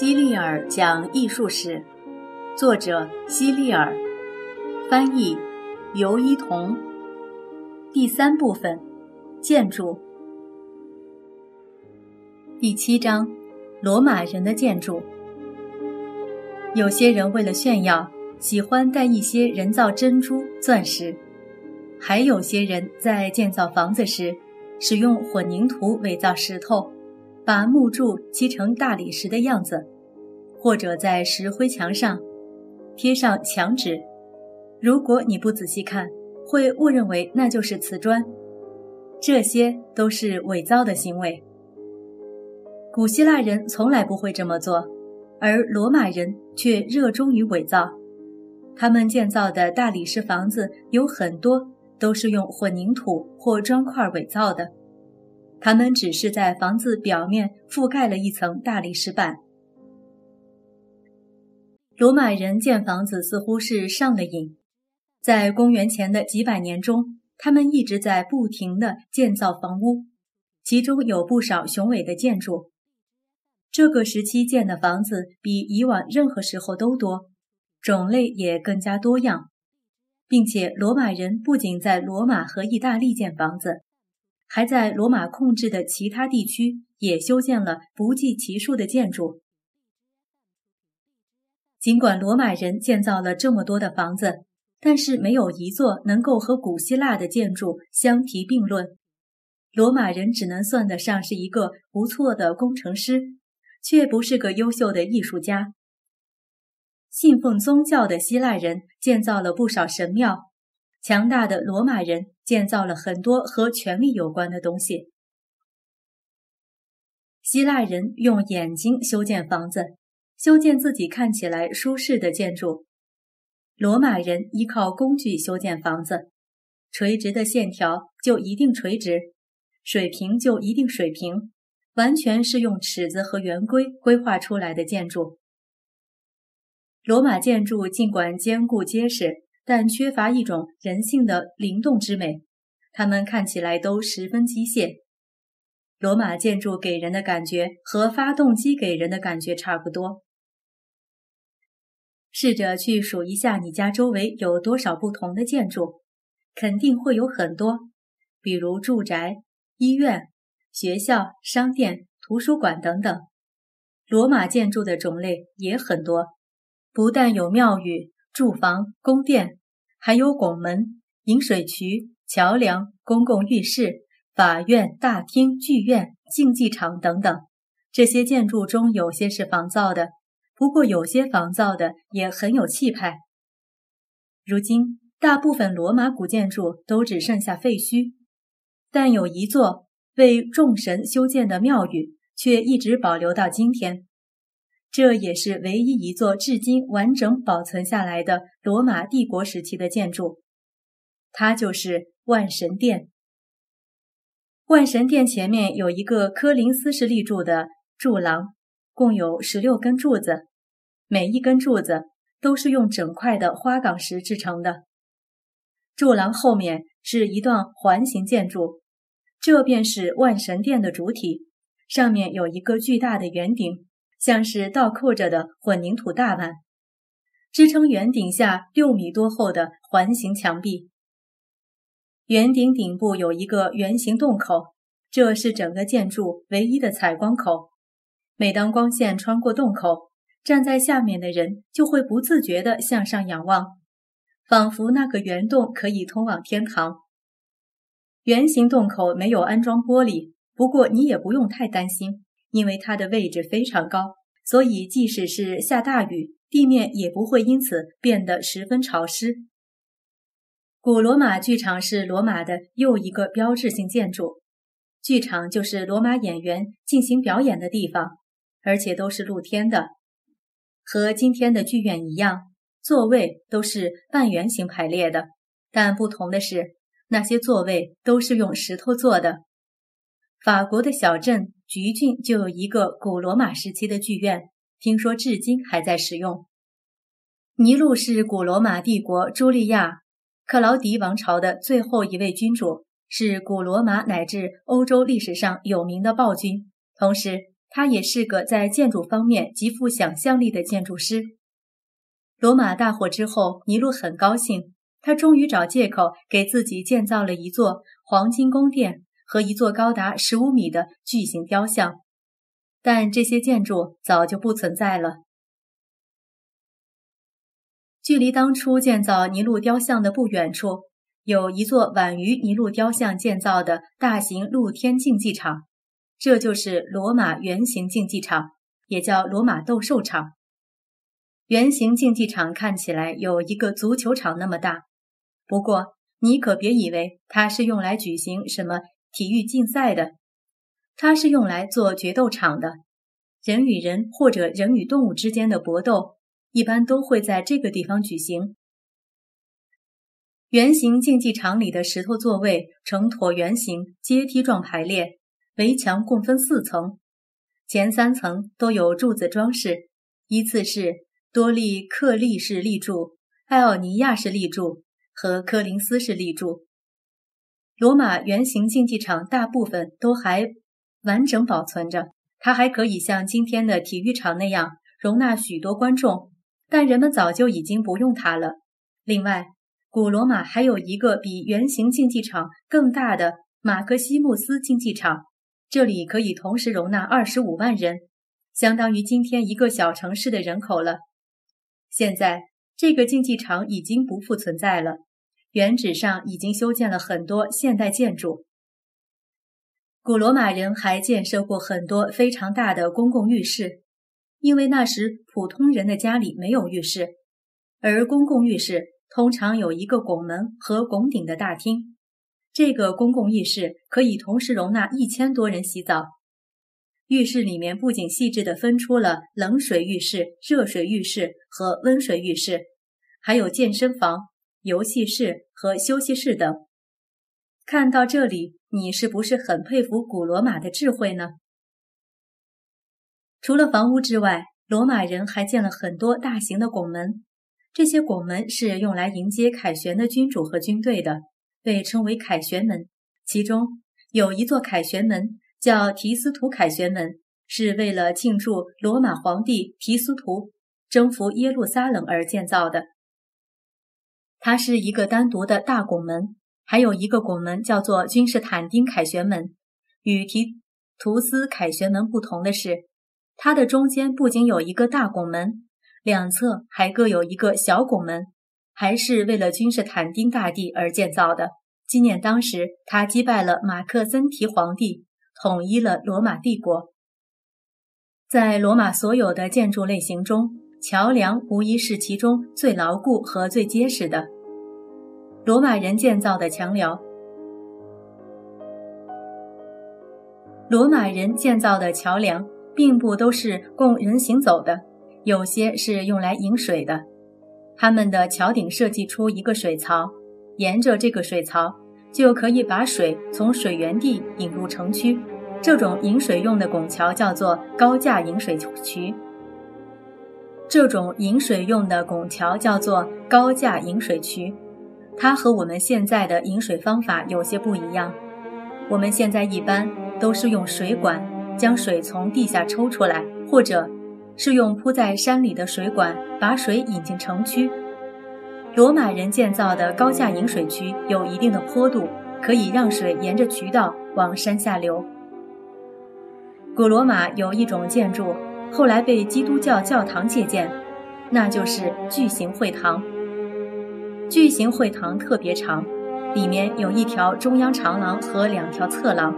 希利尔讲艺术史，作者希利尔，翻译尤一彤。第三部分，建筑。第七章，罗马人的建筑。有些人为了炫耀，喜欢带一些人造珍珠、钻石；还有些人在建造房子时，使用混凝土伪造石头。把木柱砌成大理石的样子，或者在石灰墙上贴上墙纸。如果你不仔细看，会误认为那就是瓷砖。这些都是伪造的行为。古希腊人从来不会这么做，而罗马人却热衷于伪造。他们建造的大理石房子有很多都是用混凝土或砖块伪造的。他们只是在房子表面覆盖了一层大理石板。罗马人建房子似乎是上了瘾，在公元前的几百年中，他们一直在不停地建造房屋，其中有不少雄伟的建筑。这个时期建的房子比以往任何时候都多，种类也更加多样，并且罗马人不仅在罗马和意大利建房子。还在罗马控制的其他地区也修建了不计其数的建筑。尽管罗马人建造了这么多的房子，但是没有一座能够和古希腊的建筑相提并论。罗马人只能算得上是一个不错的工程师，却不是个优秀的艺术家。信奉宗教的希腊人建造了不少神庙。强大的罗马人建造了很多和权力有关的东西。希腊人用眼睛修建房子，修建自己看起来舒适的建筑；罗马人依靠工具修建房子，垂直的线条就一定垂直，水平就一定水平，完全是用尺子和圆规规划出来的建筑。罗马建筑尽管坚固结实。但缺乏一种人性的灵动之美，它们看起来都十分机械。罗马建筑给人的感觉和发动机给人的感觉差不多。试着去数一下你家周围有多少不同的建筑，肯定会有很多，比如住宅、医院、学校、商店、图书馆等等。罗马建筑的种类也很多，不但有庙宇、住房、宫殿。还有拱门、引水渠、桥梁、公共浴室、法院、大厅、剧院、竞技场等等。这些建筑中有些是仿造的，不过有些仿造的也很有气派。如今，大部分罗马古建筑都只剩下废墟，但有一座为众神修建的庙宇却一直保留到今天。这也是唯一一座至今完整保存下来的罗马帝国时期的建筑，它就是万神殿。万神殿前面有一个科林斯式立柱的柱廊，共有十六根柱子，每一根柱子都是用整块的花岗石制成的。柱廊后面是一段环形建筑，这便是万神殿的主体，上面有一个巨大的圆顶。像是倒扣着的混凝土大碗，支撑圆顶下六米多厚的环形墙壁。圆顶顶部有一个圆形洞口，这是整个建筑唯一的采光口。每当光线穿过洞口，站在下面的人就会不自觉地向上仰望，仿佛那个圆洞可以通往天堂。圆形洞口没有安装玻璃，不过你也不用太担心。因为它的位置非常高，所以即使是下大雨，地面也不会因此变得十分潮湿。古罗马剧场是罗马的又一个标志性建筑，剧场就是罗马演员进行表演的地方，而且都是露天的，和今天的剧院一样，座位都是半圆形排列的。但不同的是，那些座位都是用石头做的。法国的小镇。橘郡就有一个古罗马时期的剧院，听说至今还在使用。尼禄是古罗马帝国朱利亚克劳迪王朝的最后一位君主，是古罗马乃至欧洲历史上有名的暴君。同时，他也是个在建筑方面极富想象力的建筑师。罗马大火之后，尼禄很高兴，他终于找借口给自己建造了一座黄金宫殿和一座高达十五米的巨型雕像。但这些建筑早就不存在了。距离当初建造尼禄雕像的不远处，有一座晚于尼禄雕像建造的大型露天竞技场，这就是罗马圆形竞技场，也叫罗马斗兽场。圆形竞技场看起来有一个足球场那么大，不过你可别以为它是用来举行什么体育竞赛的。它是用来做决斗场的，人与人或者人与动物之间的搏斗，一般都会在这个地方举行。圆形竞技场里的石头座位呈椭圆形阶梯状排列，围墙共分四层，前三层都有柱子装饰，依次是多利克利式立柱、艾奥尼亚式立柱和科林斯式立柱。罗马圆形竞技场大部分都还。完整保存着，它还可以像今天的体育场那样容纳许多观众，但人们早就已经不用它了。另外，古罗马还有一个比圆形竞技场更大的马克西穆斯竞技场，这里可以同时容纳二十五万人，相当于今天一个小城市的人口了。现在，这个竞技场已经不复存在了，原址上已经修建了很多现代建筑。古罗马人还建设过很多非常大的公共浴室，因为那时普通人的家里没有浴室，而公共浴室通常有一个拱门和拱顶的大厅。这个公共浴室可以同时容纳一千多人洗澡。浴室里面不仅细致地分出了冷水浴室、热水浴室和温水浴室，还有健身房、游戏室和休息室等。看到这里。你是不是很佩服古罗马的智慧呢？除了房屋之外，罗马人还建了很多大型的拱门。这些拱门是用来迎接凯旋的君主和军队的，被称为凯旋门。其中有一座凯旋门叫提斯图凯旋门，是为了庆祝罗马皇帝提斯图征服耶路撒冷而建造的。它是一个单独的大拱门。还有一个拱门叫做君士坦丁凯旋门，与提图斯凯旋门不同的是，它的中间不仅有一个大拱门，两侧还各有一个小拱门，还是为了君士坦丁大帝而建造的，纪念当时他击败了马克森提皇帝，统一了罗马帝国。在罗马所有的建筑类型中，桥梁无疑是其中最牢固和最结实的。罗马人建造的桥梁，罗马人建造的桥梁并不都是供人行走的，有些是用来引水的。他们的桥顶设计出一个水槽，沿着这个水槽就可以把水从水源地引入城区。这种引水用的拱桥叫做高架引水渠。这种引水用的拱桥叫做高架引水渠。它和我们现在的饮水方法有些不一样。我们现在一般都是用水管将水从地下抽出来，或者是用铺在山里的水管把水引进城区。罗马人建造的高架引水渠有一定的坡度，可以让水沿着渠道往山下流。古罗马有一种建筑，后来被基督教教堂借鉴，那就是巨型会堂。巨型会堂特别长，里面有一条中央长廊和两条侧廊，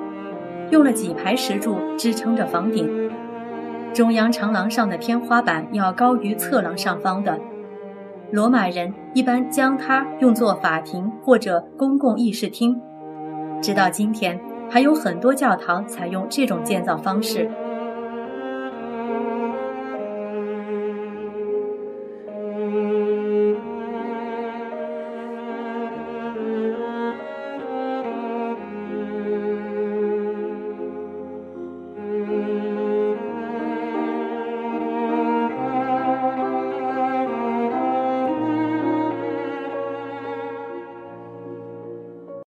用了几排石柱支撑着房顶。中央长廊上的天花板要高于侧廊上方的。罗马人一般将它用作法庭或者公共议事厅。直到今天，还有很多教堂采用这种建造方式。